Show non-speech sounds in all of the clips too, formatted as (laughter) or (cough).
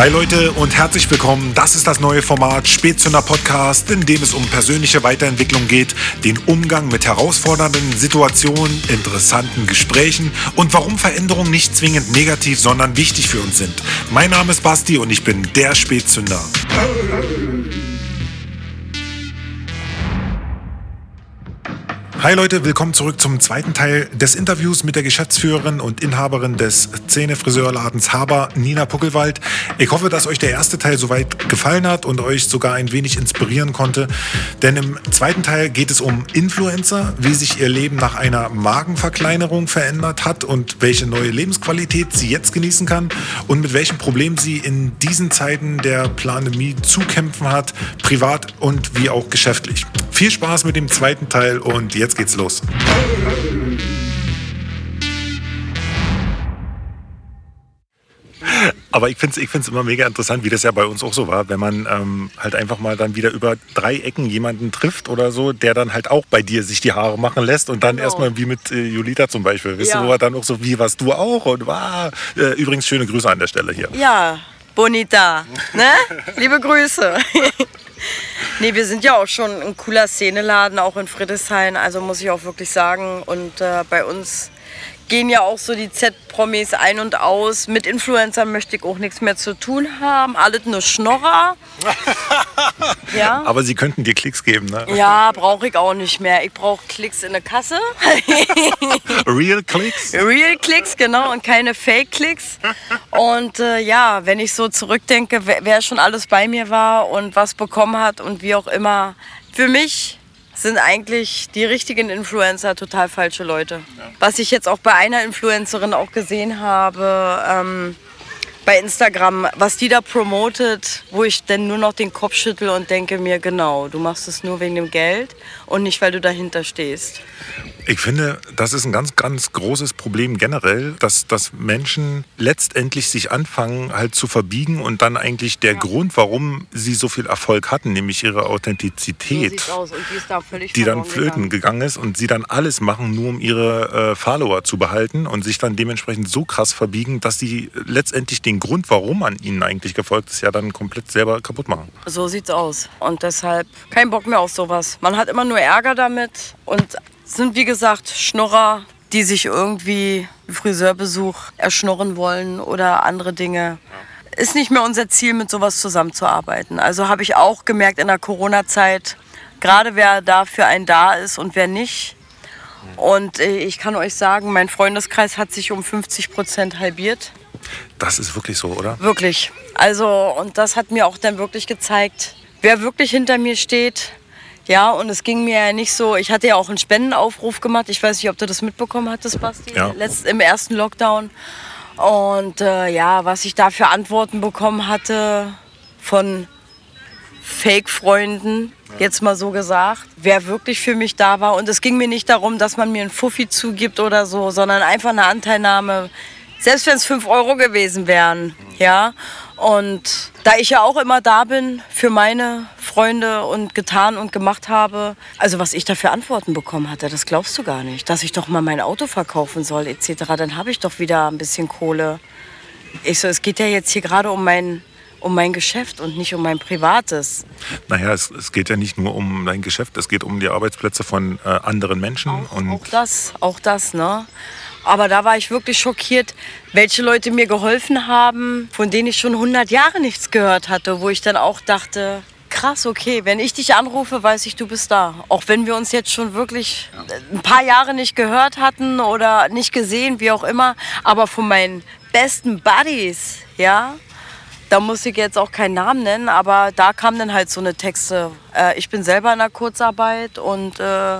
Hi Leute und herzlich willkommen. Das ist das neue Format Spätzünder Podcast, in dem es um persönliche Weiterentwicklung geht, den Umgang mit herausfordernden Situationen, interessanten Gesprächen und warum Veränderungen nicht zwingend negativ, sondern wichtig für uns sind. Mein Name ist Basti und ich bin der Spätzünder. Hi Leute, willkommen zurück zum zweiten Teil des Interviews mit der Geschäftsführerin und Inhaberin des Szene-Friseurladens Haber, Nina Puckelwald. Ich hoffe, dass euch der erste Teil soweit gefallen hat und euch sogar ein wenig inspirieren konnte. Denn im zweiten Teil geht es um Influencer, wie sich ihr Leben nach einer Magenverkleinerung verändert hat und welche neue Lebensqualität sie jetzt genießen kann und mit welchen Problemen sie in diesen Zeiten der Pandemie zu kämpfen hat, privat und wie auch geschäftlich. Viel Spaß mit dem zweiten Teil und jetzt geht's los. Aber ich finde es ich find's immer mega interessant, wie das ja bei uns auch so war, wenn man ähm, halt einfach mal dann wieder über drei Ecken jemanden trifft oder so, der dann halt auch bei dir sich die Haare machen lässt und dann genau. erstmal wie mit äh, Julita zum Beispiel, weißt ja. du, wo er dann auch so, wie warst du auch und war, äh, übrigens schöne Grüße an der Stelle hier. Ja, Bonita, ne? Liebe Grüße. (laughs) Nee, wir sind ja auch schon ein cooler Szeneladen, auch in Friedrichshain, also muss ich auch wirklich sagen. Und äh, bei uns gehen ja auch so die Z-Promis ein und aus. Mit Influencern möchte ich auch nichts mehr zu tun haben. Alles nur Schnorrer. (laughs) ja. Aber sie könnten dir Klicks geben, ne? Ja, brauche ich auch nicht mehr. Ich brauche Klicks in der Kasse. (laughs) Real Klicks? Real Klicks, genau. Und keine Fake-Klicks. Und äh, ja, wenn ich so zurückdenke, wer schon alles bei mir war und was bekommen hat und wie auch immer. Für mich sind eigentlich die richtigen Influencer total falsche Leute. Ja. Was ich jetzt auch bei einer Influencerin auch gesehen habe, ähm, bei Instagram, was die da promotet, wo ich dann nur noch den Kopf schüttel und denke mir, genau, du machst es nur wegen dem Geld und nicht, weil du dahinter stehst. Ich finde, das ist ein ganz, ganz großes Problem generell, dass, dass Menschen letztendlich sich anfangen halt zu verbiegen und dann eigentlich der ja. Grund, warum sie so viel Erfolg hatten, nämlich ihre Authentizität, so die, die dann flöten gegangen. gegangen. ist und sie dann alles machen, nur um ihre äh, Follower zu behalten und sich dann dementsprechend so krass verbiegen, dass sie letztendlich den Grund, warum man ihnen eigentlich gefolgt ist, ja dann komplett selber kaputt machen. So sieht's aus. Und deshalb kein Bock mehr auf sowas. Man hat immer nur Ärger damit und sind wie gesagt Schnurrer, die sich irgendwie Friseurbesuch erschnurren wollen oder andere Dinge. Ist nicht mehr unser Ziel, mit sowas zusammenzuarbeiten. Also habe ich auch gemerkt in der Corona-Zeit, gerade wer da für einen da ist und wer nicht. Und äh, ich kann euch sagen, mein Freundeskreis hat sich um 50 Prozent halbiert. Das ist wirklich so, oder? Wirklich. Also, und das hat mir auch dann wirklich gezeigt, wer wirklich hinter mir steht. Ja, und es ging mir ja nicht so, ich hatte ja auch einen Spendenaufruf gemacht. Ich weiß nicht, ob du das mitbekommen hattest, Basti, ja. Letzt, im ersten Lockdown. Und äh, ja, was ich da für Antworten bekommen hatte von Fake-Freunden, jetzt mal so gesagt, wer wirklich für mich da war. Und es ging mir nicht darum, dass man mir einen Fuffi zugibt oder so, sondern einfach eine Anteilnahme selbst wenn es 5 Euro gewesen wären, ja. Und da ich ja auch immer da bin für meine Freunde und getan und gemacht habe, also was ich da für Antworten bekommen hatte, das glaubst du gar nicht. Dass ich doch mal mein Auto verkaufen soll etc., dann habe ich doch wieder ein bisschen Kohle. Ich so, es geht ja jetzt hier gerade um mein, um mein Geschäft und nicht um mein Privates. Naja, es, es geht ja nicht nur um dein Geschäft, es geht um die Arbeitsplätze von äh, anderen Menschen. Auch, und auch das, auch das, ne? Aber da war ich wirklich schockiert, welche Leute mir geholfen haben, von denen ich schon 100 Jahre nichts gehört hatte, wo ich dann auch dachte, krass, okay, wenn ich dich anrufe, weiß ich, du bist da. Auch wenn wir uns jetzt schon wirklich ein paar Jahre nicht gehört hatten oder nicht gesehen, wie auch immer. Aber von meinen besten Buddies, ja, da muss ich jetzt auch keinen Namen nennen, aber da kamen dann halt so eine Texte. Äh, ich bin selber in der Kurzarbeit und äh,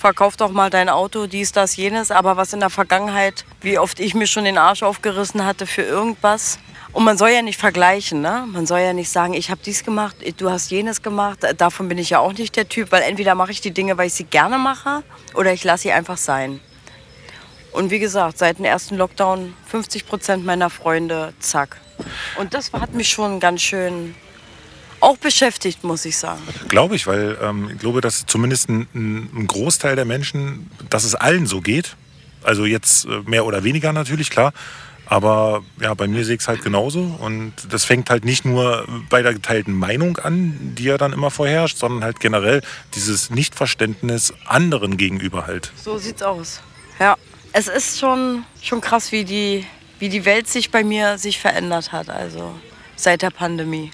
verkauf doch mal dein Auto, dies, das, jenes. Aber was in der Vergangenheit, wie oft ich mir schon den Arsch aufgerissen hatte für irgendwas. Und man soll ja nicht vergleichen, ne? Man soll ja nicht sagen, ich habe dies gemacht, du hast jenes gemacht. Davon bin ich ja auch nicht der Typ, weil entweder mache ich die Dinge, weil ich sie gerne mache, oder ich lasse sie einfach sein. Und wie gesagt, seit dem ersten Lockdown 50 Prozent meiner Freunde, zack. Und das hat mich schon ganz schön auch beschäftigt, muss ich sagen. Glaube ich, weil ähm, ich glaube, dass zumindest ein, ein, Großteil der Menschen, dass es allen so geht. Also jetzt äh, mehr oder weniger natürlich, klar. Aber ja, bei mir sehe ich es halt genauso. Und das fängt halt nicht nur bei der geteilten Meinung an, die ja dann immer vorherrscht, sondern halt generell dieses Nichtverständnis anderen gegenüber halt. So sieht's aus. Ja. Es ist schon, schon krass, wie die, wie die Welt sich bei mir sich verändert hat. Also seit der Pandemie.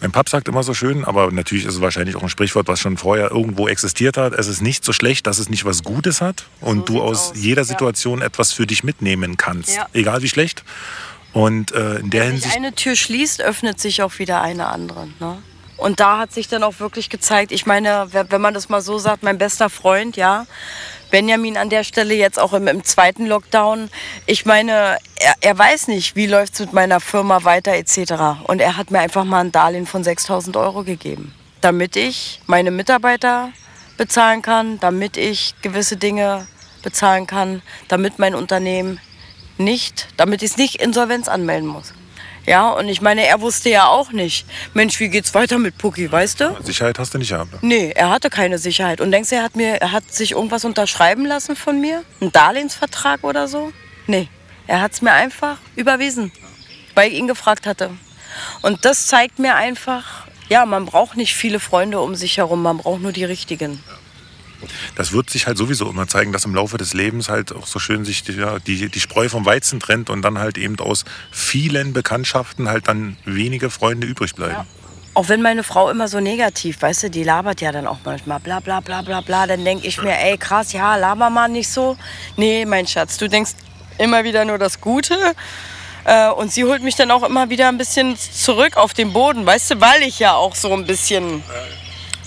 Mein Pap sagt immer so schön, aber natürlich ist es wahrscheinlich auch ein Sprichwort, was schon vorher irgendwo existiert hat. Es ist nicht so schlecht, dass es nicht was Gutes hat und so du aus aus. jeder Situation ja. etwas für dich mitnehmen kannst, ja. egal wie schlecht. Und äh, in der Wenn Hinsicht. Wenn eine Tür schließt, öffnet sich auch wieder eine andere. Ne? Und da hat sich dann auch wirklich gezeigt, ich meine, wenn man das mal so sagt, mein bester Freund, ja, Benjamin an der Stelle jetzt auch im, im zweiten Lockdown. Ich meine, er, er weiß nicht, wie läuft es mit meiner Firma weiter etc. Und er hat mir einfach mal ein Darlehen von 6000 Euro gegeben, damit ich meine Mitarbeiter bezahlen kann, damit ich gewisse Dinge bezahlen kann, damit mein Unternehmen nicht, damit ich es nicht Insolvenz anmelden muss. Ja, und ich meine, er wusste ja auch nicht, Mensch, wie geht's weiter mit Pucki, weißt du? Sicherheit hast du nicht gehabt. Ne? Nee, er hatte keine Sicherheit. Und denkst du, er hat, mir, er hat sich irgendwas unterschreiben lassen von mir? Ein Darlehensvertrag oder so? Nee, er hat es mir einfach überwiesen, weil ich ihn gefragt hatte. Und das zeigt mir einfach, ja, man braucht nicht viele Freunde um sich herum, man braucht nur die richtigen. Ja das wird sich halt sowieso immer zeigen, dass im Laufe des Lebens halt auch so schön sich die, ja, die, die Spreu vom Weizen trennt und dann halt eben aus vielen Bekanntschaften halt dann wenige Freunde übrig bleiben. Ja. Auch wenn meine Frau immer so negativ, weißt du, die labert ja dann auch manchmal bla bla bla bla bla, dann denke ich mir, ey krass, ja, laber mal nicht so. Nee, mein Schatz, du denkst immer wieder nur das Gute. Äh, und sie holt mich dann auch immer wieder ein bisschen zurück auf den Boden, weißt du, weil ich ja auch so ein bisschen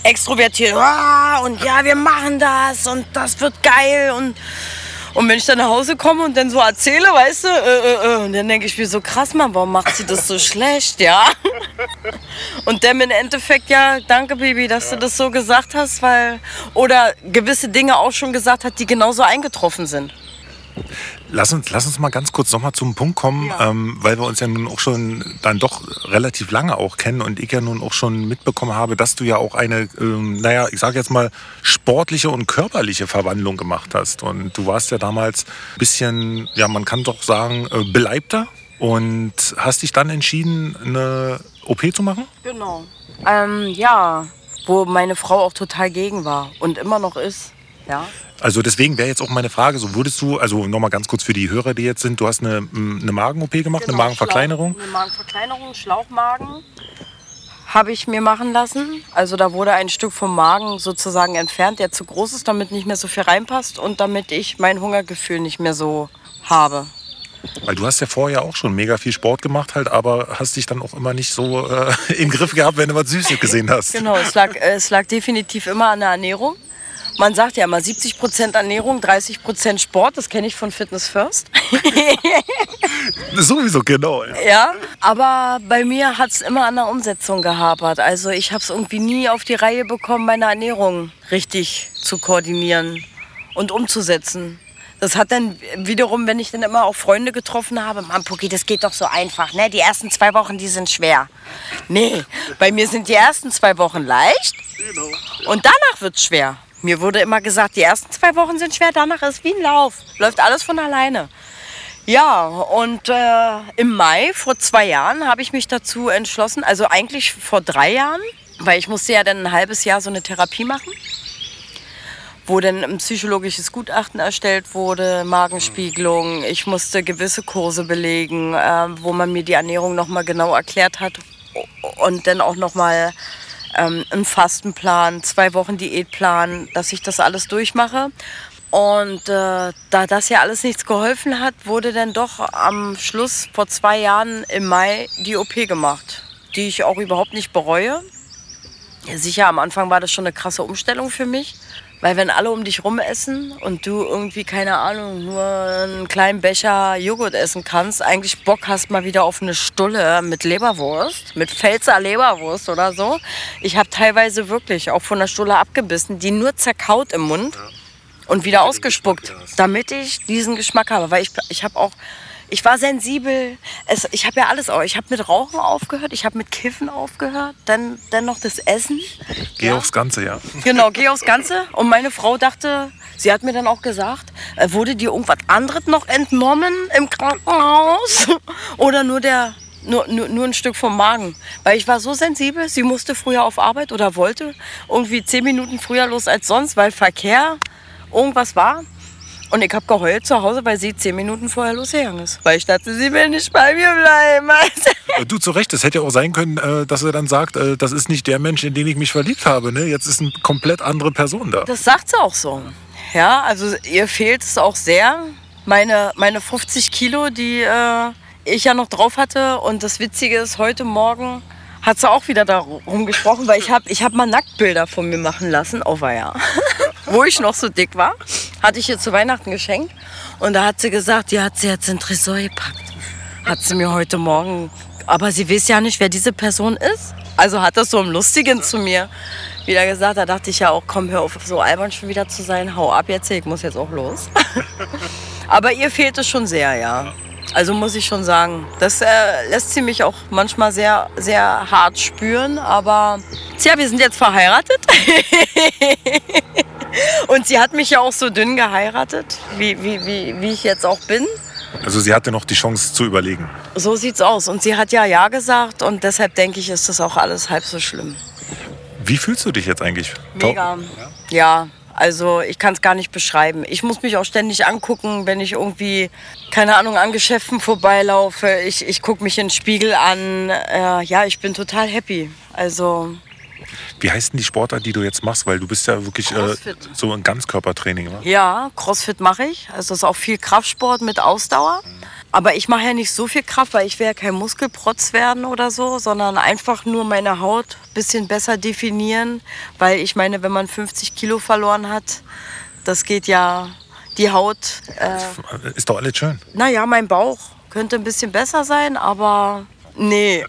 extrovertiert. Oh, und ja, wir machen das und das wird geil. Und, und wenn ich dann nach Hause komme und dann so erzähle, weißt du, äh, äh, äh, und dann denke ich mir so, krass, Mann, warum macht sie das so schlecht, ja? (laughs) Und dann im Endeffekt, ja, danke, Baby, dass ja. du das so gesagt hast, weil, oder gewisse Dinge auch schon gesagt hat, die genauso eingetroffen sind. Lass uns, lass uns mal ganz kurz nochmal zum Punkt kommen, ja. ähm, weil wir uns ja nun auch schon dann doch relativ lange auch kennen und ich ja nun auch schon mitbekommen habe, dass du ja auch eine, ähm, naja, ich sage jetzt mal, sportliche und körperliche Verwandlung gemacht hast. Und du warst ja damals ein bisschen, ja, man kann doch sagen, äh, beleibter und hast dich dann entschieden, eine OP zu machen? Genau. Ähm, ja, wo meine Frau auch total gegen war und immer noch ist. Ja. Also deswegen wäre jetzt auch meine Frage, so würdest du, also nochmal ganz kurz für die Hörer, die jetzt sind, du hast eine, eine Magen-OP gemacht, genau, eine Magenverkleinerung? Schlauch, eine Magenverkleinerung, Schlauchmagen habe ich mir machen lassen. Also da wurde ein Stück vom Magen sozusagen entfernt, der zu groß ist, damit nicht mehr so viel reinpasst und damit ich mein Hungergefühl nicht mehr so habe. Weil du hast ja vorher auch schon mega viel Sport gemacht, halt, aber hast dich dann auch immer nicht so äh, (laughs) im Griff gehabt, wenn du was Süßes gesehen hast. (laughs) Genau, es lag, es lag definitiv immer an der Ernährung. Man sagt ja immer 70% Ernährung, 30% Sport. Das kenne ich von Fitness First. (laughs) Sowieso, genau. Ja, ja aber bei mir hat es immer an der Umsetzung gehapert. Also ich habe es irgendwie nie auf die Reihe bekommen, meine Ernährung richtig zu koordinieren und umzusetzen. Das hat dann wiederum, wenn ich dann immer auch Freunde getroffen habe, Mann, Puki, das geht doch so einfach, ne? Die ersten zwei Wochen, die sind schwer. Nee, bei mir sind die ersten zwei Wochen leicht genau. und danach wird es schwer. Mir wurde immer gesagt, die ersten zwei Wochen sind schwer, danach ist wie ein Lauf. Läuft alles von alleine. Ja, und äh, im Mai vor zwei Jahren habe ich mich dazu entschlossen, also eigentlich vor drei Jahren, weil ich musste ja dann ein halbes Jahr so eine Therapie machen, wo dann ein psychologisches Gutachten erstellt wurde, Magenspiegelung. Ich musste gewisse Kurse belegen, äh, wo man mir die Ernährung nochmal genau erklärt hat und dann auch nochmal ähm, einen Fastenplan, zwei Wochen Diätplan, dass ich das alles durchmache. Und äh, da das ja alles nichts geholfen hat, wurde dann doch am Schluss vor zwei Jahren im Mai die OP gemacht, die ich auch überhaupt nicht bereue. Sicher, am Anfang war das schon eine krasse Umstellung für mich. Weil wenn alle um dich rum essen und du irgendwie, keine Ahnung, nur einen kleinen Becher Joghurt essen kannst, eigentlich Bock hast mal wieder auf eine Stulle mit Leberwurst, mit Pfälzer Leberwurst oder so. Ich habe teilweise wirklich auch von der Stulle abgebissen, die nur zerkaut im Mund und wieder ausgespuckt, damit ich diesen Geschmack habe. Weil ich, ich habe auch ich war sensibel. Es, ich habe ja alles auch. Ich habe mit Rauchen aufgehört, ich habe mit Kiffen aufgehört, dann, dann noch das Essen. Geh ja. aufs Ganze, ja. Genau, geh aufs Ganze. Und meine Frau dachte, sie hat mir dann auch gesagt, äh, wurde dir irgendwas anderes noch entnommen im Krankenhaus? (laughs) Oder nur der nur, nur, nur ein Stück vom Magen. Weil ich war so sensibel, sie musste früher auf Arbeit oder wollte irgendwie zehn Minuten früher los als sonst, weil Verkehr irgendwas war. Und ich habe geheult zu Hause, weil sie zehn Minuten vorher losgegangen ist. Weil ich dachte, sie will nicht bei mir bleiben. (laughs) Äh, du, zu Recht, es hätte ja auch sein können, äh, dass er dann sagt, äh, das ist nicht der Mensch, in den ich mich verliebt habe. Ne? Jetzt ist eine komplett andere Person da. Das sagt sie auch so. Ja, also ihr fehlt es auch sehr. Meine, meine 50 Kilo, die äh, ich ja noch drauf hatte. Und das Witzige ist, heute Morgen hat sie auch wieder darum gesprochen, weil ich habe ich hab mal Nacktbilder von mir machen lassen, auf oh, (laughs) ja. wo ich noch so dick war. Hatte ich ihr zu Weihnachten geschenkt. Und da hat sie gesagt, die hat sie jetzt in Tresor gepackt. Hat sie mir heute Morgen. Aber sie weiß ja nicht, wer diese Person ist. Also hat das so im Lustigen zu mir wieder gesagt. Da dachte ich ja auch, komm, hör auf, so albern schon wieder zu sein. Hau ab jetzt, ich muss jetzt auch los. (laughs) Aber ihr fehlt es schon sehr, ja. Also muss ich schon sagen, das äh, lässt sie mich auch manchmal sehr, sehr hart spüren. Aber tja, wir sind jetzt verheiratet. (laughs) Und sie hat mich ja auch so dünn geheiratet, wie, wie, wie, wie ich jetzt auch bin. Also sie hatte noch die Chance zu überlegen. So sieht's aus. Und sie hat ja Ja gesagt und deshalb denke ich, ist das auch alles halb so schlimm. Wie fühlst du dich jetzt eigentlich? Mega. Ja, also ich kann es gar nicht beschreiben. Ich muss mich auch ständig angucken, wenn ich irgendwie, keine Ahnung, an Geschäften vorbeilaufe. Ich, ich gucke mich in den Spiegel an. Äh, ja, ich bin total happy. Also. Wie heißt denn die Sportart, die du jetzt machst? Weil du bist ja wirklich äh, so ein Ganzkörpertraining, oder? Ja, Crossfit mache ich. Also das ist auch viel Kraftsport mit Ausdauer. Mhm. Aber ich mache ja nicht so viel Kraft, weil ich will ja kein Muskelprotz werden oder so, sondern einfach nur meine Haut ein bisschen besser definieren. Weil ich meine, wenn man 50 Kilo verloren hat, das geht ja die Haut. Äh, ist doch alles schön. Naja, mein Bauch könnte ein bisschen besser sein, aber Nee.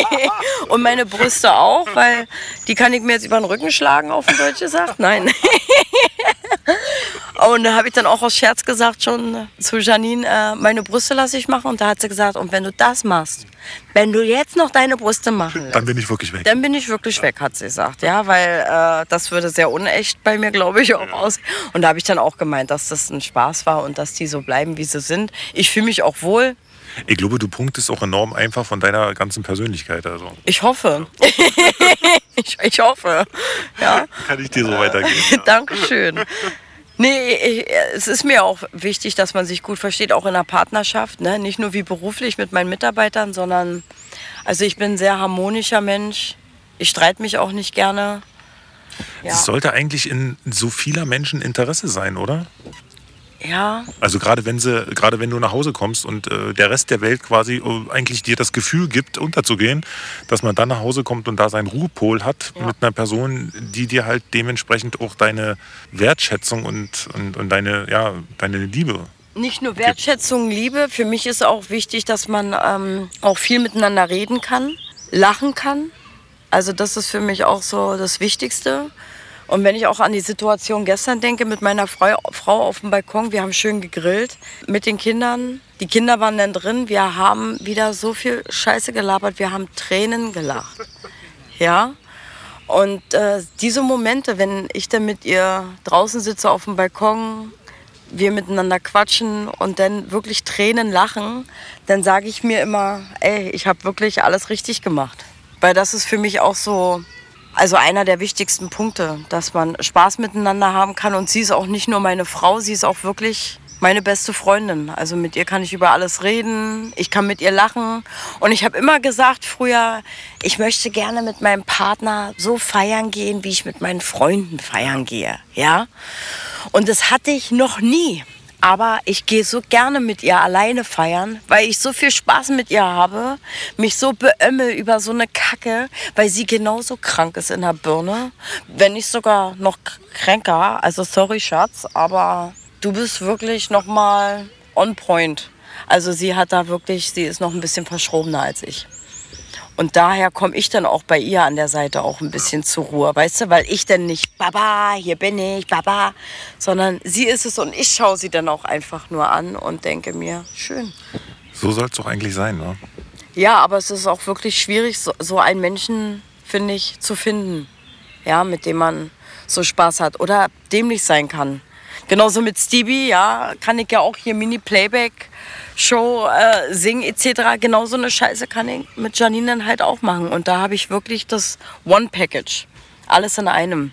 (laughs) und meine Brüste auch, weil die kann ich mir jetzt über den Rücken schlagen, auf Deutsch gesagt. Nein. (laughs) und da habe ich dann auch aus Scherz gesagt schon zu Janine, äh, meine Brüste lasse ich machen. Und da hat sie gesagt, und wenn du das machst, wenn du jetzt noch deine Brüste machen Dann bin ich wirklich weg. Dann bin ich wirklich weg, hat sie gesagt. Ja, weil äh, das würde sehr unecht bei mir, glaube ich, auch aus. Und da habe ich dann auch gemeint, dass das ein Spaß war und dass die so bleiben, wie sie sind. Ich fühle mich auch wohl. Ich glaube, du punktest auch enorm einfach von deiner ganzen Persönlichkeit. Also. Ich hoffe. (laughs) ich, ich, hoffe. Ja. Kann ich dir so weitergeben. Ja. (laughs) Dankeschön. Nee, ich, es ist mir auch wichtig, dass man sich gut versteht, auch in der Partnerschaft. Ne? Nicht nur wie beruflich mit meinen Mitarbeitern, sondern also ich bin ein sehr harmonischer Mensch. Ich streite mich auch nicht gerne. Ja. Das sollte eigentlich in so vieler Menschen Interesse sein, oder? Ja. Also gerade wenn sie, gerade wenn du nach Hause kommst und äh, der Rest der Welt quasi äh, eigentlich dir das Gefühl gibt, unterzugehen, dass man dann nach Hause kommt und da seinen Ruhepol hat ja. mit einer Person, die dir halt dementsprechend auch deine Wertschätzung und, und, und deine, ja, deine Liebe nicht nur Wertschätzung, Liebe. Für mich ist auch wichtig, dass man ähm, auch viel miteinander reden kann, lachen kann. Also das ist für mich auch so das Wichtigste. Und wenn ich auch an die Situation gestern denke mit meiner Frau, auf dem Balkon, wir haben schön gegrillt mit den Kindern. Die Kinder waren dann drin. Wir haben wieder so viel Scheiße gelabert. Wir haben Tränen gelacht. Ja. Und äh, diese Momente, wenn ich dann mit ihr draußen sitze auf dem Balkon, wir miteinander quatschen und dann wirklich Tränen lachen, dann sage ich mir immer, ey, ich habe wirklich alles richtig gemacht. Weil das ist für mich auch so also einer der wichtigsten Punkte, dass man Spaß miteinander haben kann. Und sie ist auch nicht nur meine Frau, sie ist auch wirklich meine beste Freundin. Also mit ihr kann ich über alles reden, ich kann mit ihr lachen. Und ich habe immer gesagt früher, ich möchte gerne mit meinem Partner so feiern gehen, wie ich mit meinen Freunden feiern gehe. Ja? Und das hatte ich noch nie. Aber ich gehe so gerne mit ihr alleine feiern, weil ich so viel Spaß mit ihr habe, mich so beömmel über so eine Kacke, weil sie genauso krank ist in der Birne, wenn nicht sogar noch kränker. Also sorry Schatz, aber du bist wirklich noch mal on point. Also sie hat da wirklich, sie ist noch ein bisschen verschrobener als ich. Und daher komme ich dann auch bei ihr an der Seite auch ein bisschen zur Ruhe, weißt du, weil ich dann nicht, Baba, hier bin ich, Baba, sondern sie ist es und ich schaue sie dann auch einfach nur an und denke mir, schön. So soll es doch eigentlich sein, ne? Ja, aber es ist auch wirklich schwierig, so, so einen Menschen, finde ich, zu finden, ja, mit dem man so Spaß hat oder dämlich sein kann. Genauso mit Stevie, ja, kann ich ja auch hier Mini-Playback Show äh, singen etc. Genauso eine Scheiße kann ich mit Janine dann halt auch machen. Und da habe ich wirklich das One-Package. Alles in einem.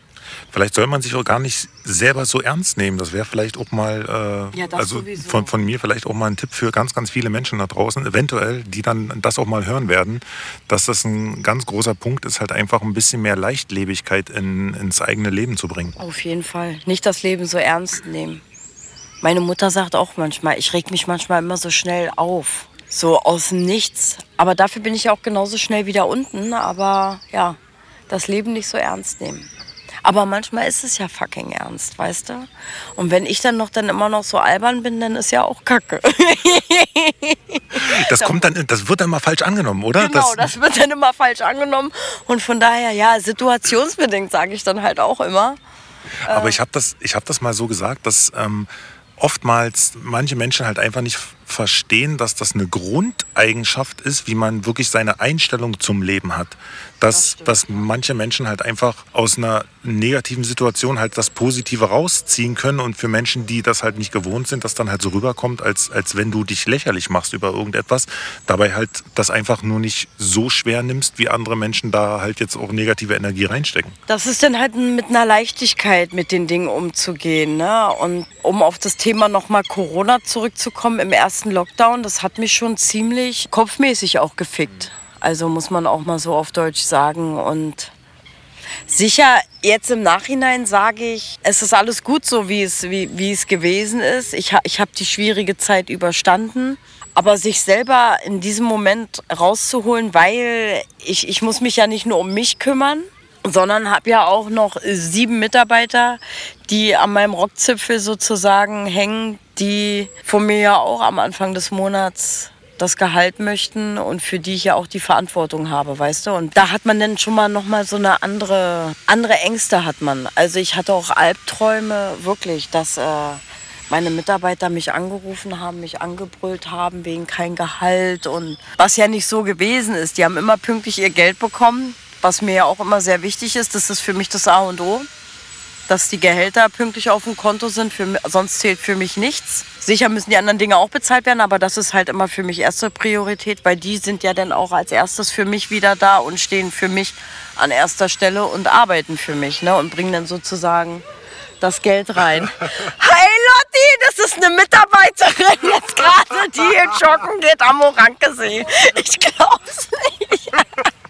Vielleicht soll man sich auch gar nicht selber so ernst nehmen. Das wäre vielleicht auch mal, äh, ja, also von, von mir vielleicht auch mal ein Tipp für ganz, ganz viele Menschen da draußen, eventuell, die dann das auch mal hören werden, dass das ein ganz großer Punkt ist, halt einfach ein bisschen mehr Leichtlebigkeit in, ins eigene Leben zu bringen. Auf jeden Fall. Nicht das Leben so ernst nehmen. Meine Mutter sagt auch manchmal, ich reg mich manchmal immer so schnell auf. So aus dem Nichts. Aber dafür bin ich auch genauso schnell wieder unten. Aber ja, das Leben nicht so ernst nehmen. Aber manchmal ist es ja fucking ernst, weißt du? Und wenn ich dann noch dann immer noch so albern bin, dann ist ja auch Kacke. Das (laughs) kommt dann, das wird dann mal falsch angenommen, oder? Genau, das, das wird dann immer falsch angenommen. Und von daher, ja, situationsbedingt sage ich dann halt auch immer. Aber äh, ich habe das, hab das mal so gesagt, dass ähm, oftmals manche Menschen halt einfach nicht verstehen, dass das eine Grundeigenschaft ist, wie man wirklich seine Einstellung zum Leben hat. Dass, das dass manche Menschen halt einfach aus einer negativen Situation halt das Positive rausziehen können und für Menschen, die das halt nicht gewohnt sind, das dann halt so rüberkommt, als, als wenn du dich lächerlich machst über irgendetwas, dabei halt das einfach nur nicht so schwer nimmst, wie andere Menschen da halt jetzt auch negative Energie reinstecken. Das ist dann halt mit einer Leichtigkeit mit den Dingen umzugehen. Ne? Und um auf das Thema nochmal Corona zurückzukommen, im ersten ersten Lockdown, das hat mich schon ziemlich kopfmäßig auch gefickt. Also muss man auch mal so auf Deutsch sagen. Und sicher, jetzt im Nachhinein sage ich, es ist alles gut so, wie es, wie, wie es gewesen ist. Ich, ich habe die schwierige Zeit überstanden. Aber sich selber in diesem Moment rauszuholen, weil ich, ich muss mich ja nicht nur um mich kümmern, sondern habe ja auch noch sieben Mitarbeiter, die an meinem Rockzipfel sozusagen hängen, die von mir ja auch am Anfang des Monats das Gehalt möchten und für die ich ja auch die Verantwortung habe, weißt du? Und da hat man dann schon mal noch mal so eine andere andere Ängste hat man. Also ich hatte auch Albträume wirklich, dass äh, meine Mitarbeiter mich angerufen haben, mich angebrüllt haben wegen kein Gehalt und was ja nicht so gewesen ist. Die haben immer pünktlich ihr Geld bekommen, was mir ja auch immer sehr wichtig ist. Das ist für mich das A und O dass die Gehälter pünktlich auf dem Konto sind. Für, sonst zählt für mich nichts. Sicher müssen die anderen Dinge auch bezahlt werden, aber das ist halt immer für mich erste Priorität, weil die sind ja dann auch als erstes für mich wieder da und stehen für mich an erster Stelle und arbeiten für mich ne, und bringen dann sozusagen das Geld rein. (laughs) Hi Lotti, das ist eine Mitarbeiterin jetzt gerade, die hier joggen geht am Orankesee. Ich glaub's nicht. (laughs)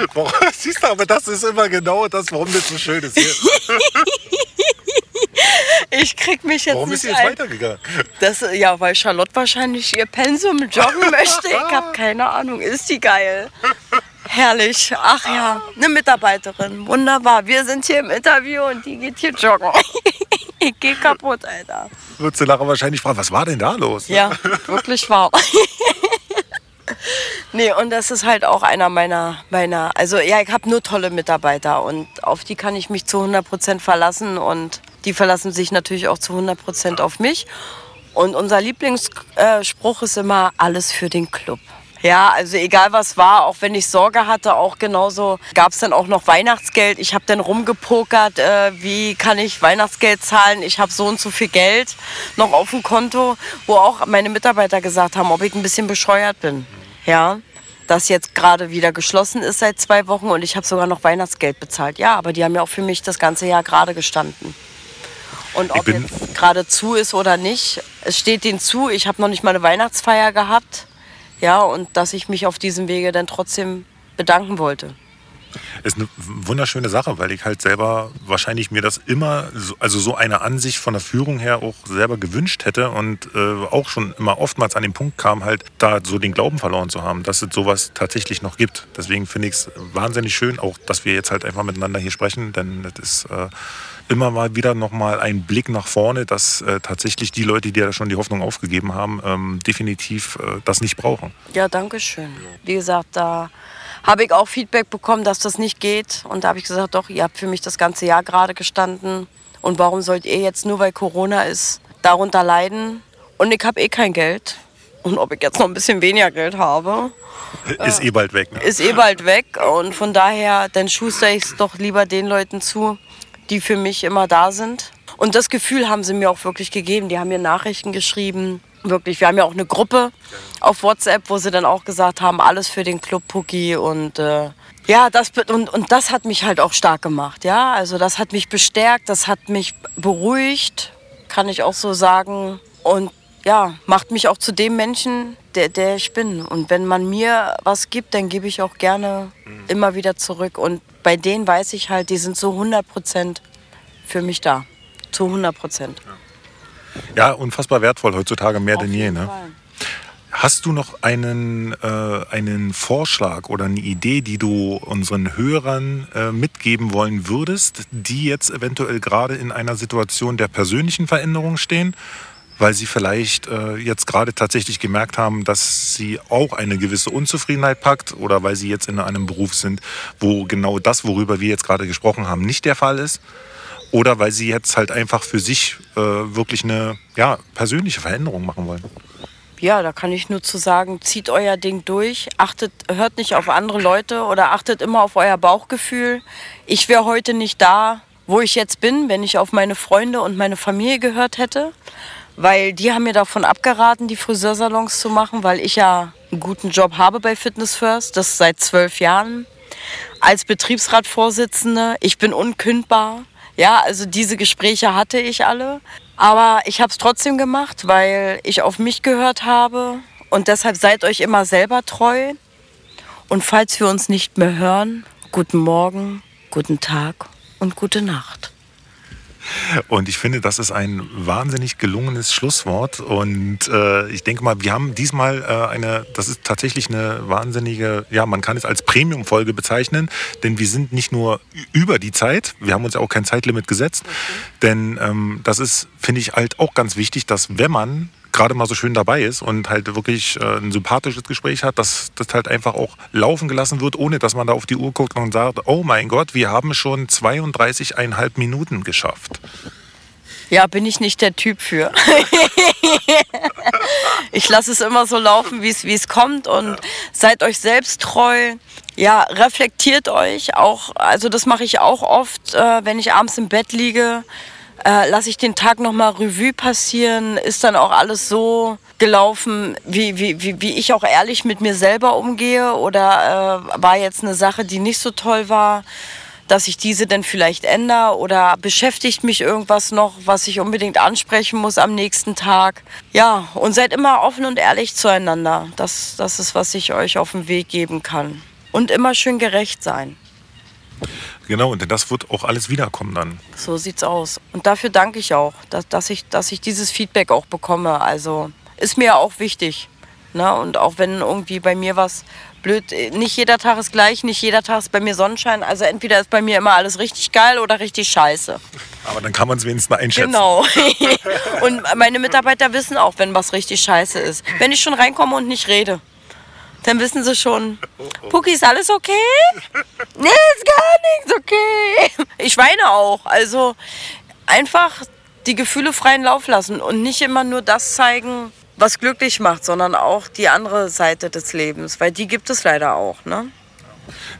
(laughs) Siehst du, aber das ist immer genau das, warum das so schön ist hier. (laughs) ich krieg mich jetzt Warum nicht ist sie jetzt ein. weitergegangen? Das, ja, weil Charlotte wahrscheinlich ihr Pensum joggen (laughs) möchte. Ich habe keine Ahnung. Ist die geil. Herrlich. Ach ja, eine Mitarbeiterin. Wunderbar. Wir sind hier im Interview und die geht hier joggen. ich gehe kaputt, Alter. Würdest du nachher wahrscheinlich fragen, was war denn da los? Ja, wirklich wahr. Nee, und das ist halt auch einer meiner, meiner also ja, ich habe nur tolle Mitarbeiter und auf die kann ich mich zu 100 Prozent verlassen und die verlassen sich natürlich auch zu 100 Prozent auf mich. Und unser Lieblingsspruch ist immer alles für den Club. Ja, also egal was war, auch wenn ich Sorge hatte, auch genauso gab es dann auch noch Weihnachtsgeld. Ich habe dann rumgepokert, äh, wie kann ich Weihnachtsgeld zahlen? Ich habe so und so viel Geld noch auf dem Konto, wo auch meine Mitarbeiter gesagt haben, ob ich ein bisschen bescheuert bin. Ja, das jetzt gerade wieder geschlossen ist seit zwei Wochen und ich habe sogar noch Weihnachtsgeld bezahlt. Ja, aber die haben ja auch für mich das ganze Jahr gerade gestanden. Und ob jetzt gerade zu ist oder nicht, es steht denen zu. Ich habe noch nicht mal eine Weihnachtsfeier gehabt. Ja, und dass ich mich auf diesem Wege dann trotzdem bedanken wollte. Ist eine wunderschöne Sache, weil ich halt selber wahrscheinlich mir das immer, also so eine Ansicht von der Führung her auch selber gewünscht hätte und äh, auch schon immer oftmals an den Punkt kam, halt da so den Glauben verloren zu haben, dass es sowas tatsächlich noch gibt. Deswegen finde ich es wahnsinnig schön, auch dass wir jetzt halt einfach miteinander hier sprechen, denn das ist äh, immer mal wieder nochmal ein Blick nach vorne, dass äh, tatsächlich die Leute, die ja schon die Hoffnung aufgegeben haben, ähm, definitiv äh, das nicht brauchen. Ja, danke schön. Wie gesagt, da habe ich auch Feedback bekommen, dass das nicht geht. Und da habe ich gesagt, doch, ihr habt für mich das ganze Jahr gerade gestanden. Und warum sollt ihr jetzt nur, weil Corona ist, darunter leiden? Und ich habe eh kein Geld. Und ob ich jetzt noch ein bisschen weniger Geld habe, (laughs) ist eh bald weg. Ne? ist eh bald weg. Und von daher, dann schuster ich es doch lieber den Leuten zu, die für mich immer da sind. Und das Gefühl haben sie mir auch wirklich gegeben. Die haben mir Nachrichten geschrieben. Wirklich, wir haben ja auch eine Gruppe auf WhatsApp, wo sie dann auch gesagt haben, alles für den Club Puki und äh, ja, das und, und das hat mich halt auch stark gemacht, ja. Also das hat mich bestärkt, das hat mich beruhigt, kann ich auch so sagen. Und ja, macht mich auch zu dem Menschen, der, der ich bin. Und wenn man mir was gibt, dann gebe ich auch gerne immer wieder zurück. Und bei denen weiß ich halt, die sind so 100 Prozent für mich da. Zu 100 Prozent. Ja, unfassbar wertvoll heutzutage mehr denn je. Ne? Hast du noch einen, äh, einen Vorschlag oder eine Idee, die du unseren Hörern äh, mitgeben wollen würdest, die jetzt eventuell gerade in einer Situation der persönlichen Veränderung stehen, weil sie vielleicht äh, jetzt gerade tatsächlich gemerkt haben, dass sie auch eine gewisse Unzufriedenheit packt oder weil sie jetzt in einem Beruf sind, wo genau das, worüber wir jetzt gerade gesprochen haben, nicht der Fall ist? Oder weil sie jetzt halt einfach für sich äh, wirklich eine ja, persönliche Veränderung machen wollen? Ja, da kann ich nur zu sagen, zieht euer Ding durch, achtet, hört nicht auf andere Leute oder achtet immer auf euer Bauchgefühl. Ich wäre heute nicht da, wo ich jetzt bin, wenn ich auf meine Freunde und meine Familie gehört hätte, weil die haben mir davon abgeraten, die Friseursalons zu machen, weil ich ja einen guten Job habe bei Fitness First, das seit zwölf Jahren. Als Betriebsratvorsitzende, ich bin unkündbar. Ja, also diese Gespräche hatte ich alle. Aber ich habe es trotzdem gemacht, weil ich auf mich gehört habe. Und deshalb seid euch immer selber treu. Und falls wir uns nicht mehr hören, guten Morgen, guten Tag und gute Nacht. Und ich finde, das ist ein wahnsinnig gelungenes Schlusswort. Und äh, ich denke mal, wir haben diesmal äh, eine, das ist tatsächlich eine wahnsinnige, ja, man kann es als Premium-Folge bezeichnen, denn wir sind nicht nur über die Zeit, wir haben uns ja auch kein Zeitlimit gesetzt, denn ähm, das ist, finde ich, halt auch ganz wichtig, dass wenn man gerade mal so schön dabei ist und halt wirklich äh, ein sympathisches Gespräch hat, dass das halt einfach auch laufen gelassen wird, ohne dass man da auf die Uhr guckt und sagt, oh mein Gott, wir haben schon 32,5 Minuten geschafft. Ja, bin ich nicht der Typ für. (laughs) ich lasse es immer so laufen, wie es kommt und seid euch selbst treu. Ja, reflektiert euch auch. Also das mache ich auch oft, äh, wenn ich abends im Bett liege. Äh, lasse ich den Tag nochmal Revue passieren? Ist dann auch alles so gelaufen, wie, wie, wie, wie ich auch ehrlich mit mir selber umgehe? Oder äh, war jetzt eine Sache, die nicht so toll war? dass ich diese denn vielleicht ändere oder beschäftigt mich irgendwas noch, was ich unbedingt ansprechen muss am nächsten Tag. Ja, und seid immer offen und ehrlich zueinander. Das, das ist, was ich euch auf den Weg geben kann. Und immer schön gerecht sein. Genau, und das wird auch alles wiederkommen dann. So sieht's aus. Und dafür danke ich auch, dass, dass, ich, dass ich dieses Feedback auch bekomme. Also ist mir auch wichtig. Ne? Und auch wenn irgendwie bei mir was blöd, nicht jeder Tag ist gleich, nicht jeder Tag ist bei mir Sonnenschein. Also entweder ist bei mir immer alles richtig geil oder richtig scheiße. Aber dann kann man es wenigstens mal einschätzen. Genau. (laughs) und meine Mitarbeiter wissen auch, wenn was richtig scheiße ist. Wenn ich schon reinkomme und nicht rede, dann wissen sie schon, Puki, ist alles okay? Nee, ist gar nichts okay. Ich weine auch. Also einfach die Gefühle freien Lauf lassen und nicht immer nur das zeigen, was glücklich macht, sondern auch die andere Seite des Lebens, weil die gibt es leider auch. Ne?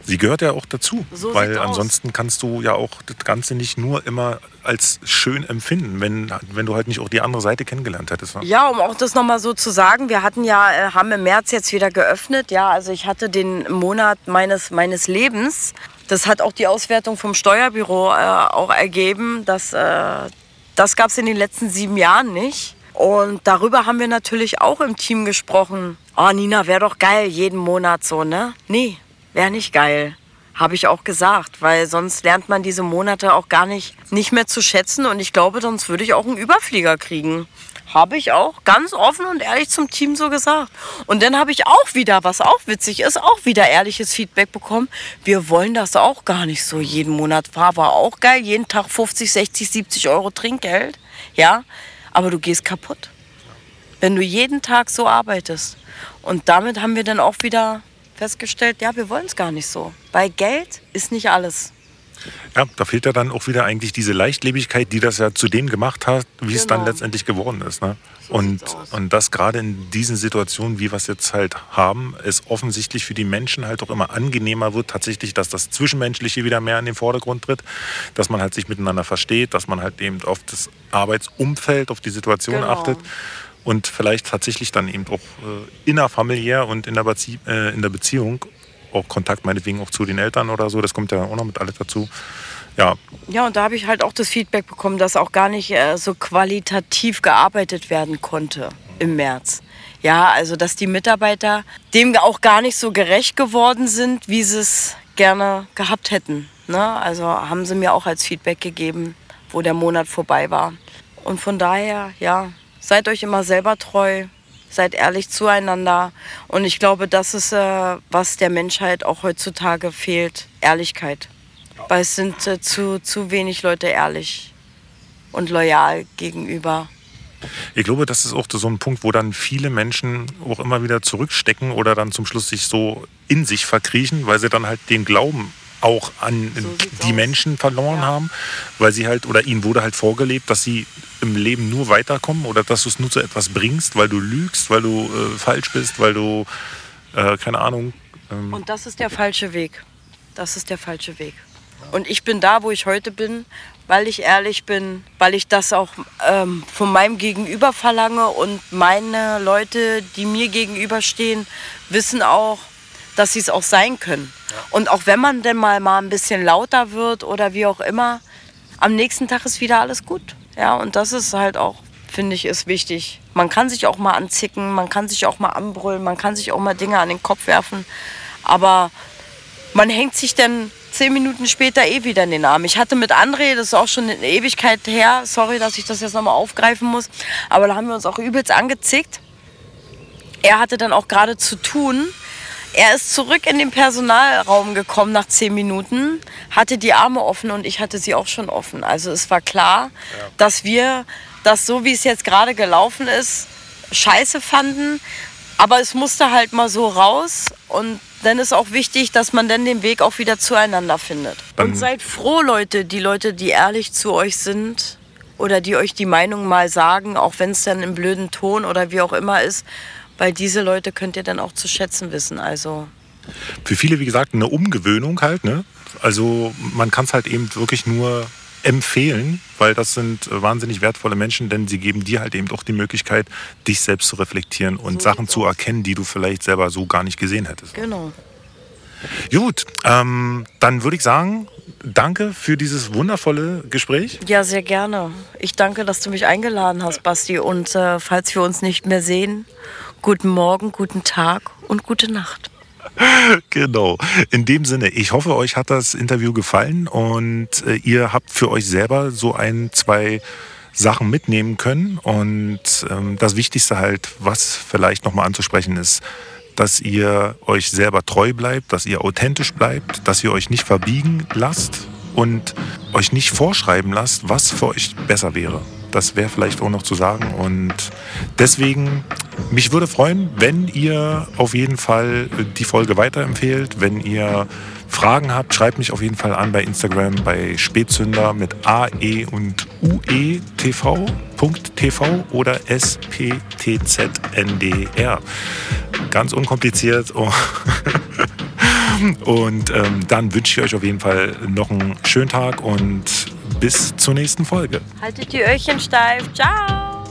Sie gehört ja auch dazu, So weil sieht's aus. ansonsten kannst du ja auch das Ganze nicht nur immer als schön empfinden, wenn, wenn du halt nicht auch die andere Seite kennengelernt hättest. ne? Ja, um auch das nochmal so zu sagen, wir hatten ja, äh, haben im März jetzt wieder geöffnet. Ja, also ich hatte den Monat meines, meines Lebens. Das hat auch die Auswertung vom Steuerbüro äh, auch ergeben. Dass, äh, das gab es in den letzten sieben Jahren nicht. Und darüber haben wir natürlich auch im Team gesprochen. Oh, Nina, wäre doch geil, jeden Monat so, ne? Nee, wäre nicht geil. Habe ich auch gesagt, weil sonst lernt man diese Monate auch gar nicht, nicht mehr zu schätzen. Und ich glaube, sonst würde ich auch einen Überflieger kriegen. Habe ich auch ganz offen und ehrlich zum Team so gesagt. Und dann habe ich auch wieder, was auch witzig ist, auch wieder ehrliches Feedback bekommen. Wir wollen das auch gar nicht so jeden Monat. War, war auch geil, jeden Tag 50, 60, 70 Euro Trinkgeld. Ja, aber du gehst kaputt wenn du jeden Tag so arbeitest. Und damit haben wir dann auch wieder festgestellt, ja, wir wollen es gar nicht so. Weil Geld ist nicht alles. Ja, da fehlt ja dann auch wieder eigentlich diese Leichtlebigkeit, die das ja zu dem gemacht hat, wie genau. es dann genau. letztendlich geworden ist. Ne? So und, und das gerade in diesen Situationen, wie wir es jetzt halt haben, es offensichtlich für die Menschen halt auch immer angenehmer wird, tatsächlich, dass das Zwischenmenschliche wieder mehr in den Vordergrund tritt, dass man halt sich miteinander versteht, dass man halt eben auf das Arbeitsumfeld, auf die Situation genau. achtet und vielleicht tatsächlich dann eben auch äh, innerfamiliär und in der, äh, in der Beziehung auch Kontakt meinetwegen auch zu den Eltern oder so, das kommt ja auch noch mit alles dazu. Ja. Ja, und da habe ich halt auch das Feedback bekommen, dass auch gar nicht äh, so qualitativ gearbeitet werden konnte im März. Ja, also dass die Mitarbeiter dem auch gar nicht so gerecht geworden sind, wie sie es gerne gehabt hätten. Ne? Also haben sie mir auch als Feedback gegeben, wo der Monat vorbei war. Und von daher, ja, seid euch immer selber treu, seid ehrlich zueinander. Und ich glaube, das ist, äh, was der Menschheit auch heutzutage fehlt, Ehrlichkeit. Weil es sind äh, zu, zu wenig Leute ehrlich und loyal gegenüber. Ich glaube, das ist auch so ein Punkt, wo dann viele Menschen auch immer wieder zurückstecken oder dann zum Schluss sich so in sich verkriechen, weil sie dann halt den Glauben auch an so die aus. Menschen verloren ja. haben, weil sie halt, oder ihnen wurde halt vorgelebt, dass sie im Leben nur weiterkommen oder dass du es nur zu etwas bringst, weil du lügst, weil du äh, falsch bist, weil du, äh, keine Ahnung. Ähm Und das ist der falsche Weg. Das ist der falsche Weg. Und ich bin da, wo ich heute bin, weil ich ehrlich bin, weil ich das auch ähm, von meinem Gegenüber verlange und meine Leute, die mir gegenüberstehen, wissen auch, dass sie es auch sein können. Ja. Und auch wenn man denn mal, mal ein bisschen lauter wird oder wie auch immer, am nächsten Tag ist wieder alles gut. Ja, und das ist halt auch, finde ich, ist wichtig. Man kann sich auch mal anzicken, man kann sich auch mal anbrüllen, man kann sich auch mal Dinge an den Kopf werfen. Aber man hängt sich dann zehn Minuten später eh wieder in den Arm. Ich hatte mit André, das ist auch schon eine Ewigkeit her, sorry, dass ich das jetzt nochmal aufgreifen muss, aber da haben wir uns auch übelst angezickt. Er hatte dann auch gerade zu tun er ist zurück in den Personalraum gekommen nach zehn Minuten, hatte die Arme offen und ich hatte sie auch schon offen. Also es war klar, ja. dass wir das so, wie es jetzt gerade gelaufen ist, scheiße fanden. Aber es musste halt mal so raus und dann ist auch wichtig, dass man dann den Weg auch wieder zueinander findet. Dann und seid froh, Leute, die Leute, die ehrlich zu euch sind oder die euch die Meinung mal sagen, auch wenn es dann im blöden Ton oder wie auch immer ist weil diese Leute könnt ihr dann auch zu schätzen wissen. Also für viele, wie gesagt, eine Umgewöhnung halt. Ne? Also man kann es halt eben wirklich nur empfehlen, weil das sind wahnsinnig wertvolle Menschen, denn sie geben dir halt eben auch die Möglichkeit, dich selbst zu reflektieren und so Sachen zu erkennen, die du vielleicht selber so gar nicht gesehen hättest. Genau. Gut, ähm, dann würde ich sagen, danke für dieses wundervolle Gespräch. Ja, sehr gerne. Ich danke, dass du mich eingeladen hast, Basti. Und äh, falls wir uns nicht mehr sehen, guten Morgen, guten Tag und gute Nacht. Genau. In dem Sinne, ich hoffe, euch hat das Interview gefallen und äh, ihr habt für euch selber so ein, zwei Sachen mitnehmen können. Und ähm, das Wichtigste halt, was vielleicht nochmal anzusprechen ist, dass ihr euch selber treu bleibt, dass ihr authentisch bleibt, dass ihr euch nicht verbiegen lasst und euch nicht vorschreiben lasst, was für euch besser wäre. Das wäre vielleicht auch noch zu sagen. Und deswegen, mich würde freuen, wenn ihr auf jeden Fall die Folge weiterempfehlt, wenn ihr Fragen habt, schreibt mich auf jeden Fall an bei Instagram bei Spätzünder mit AE und UE TV. TV oder SPTZNDR. Ganz unkompliziert. (laughs) Und ähm, dann wünsche ich euch auf jeden Fall noch einen schönen Tag und bis zur nächsten Folge. Haltet die Öhrchen steif. Ciao.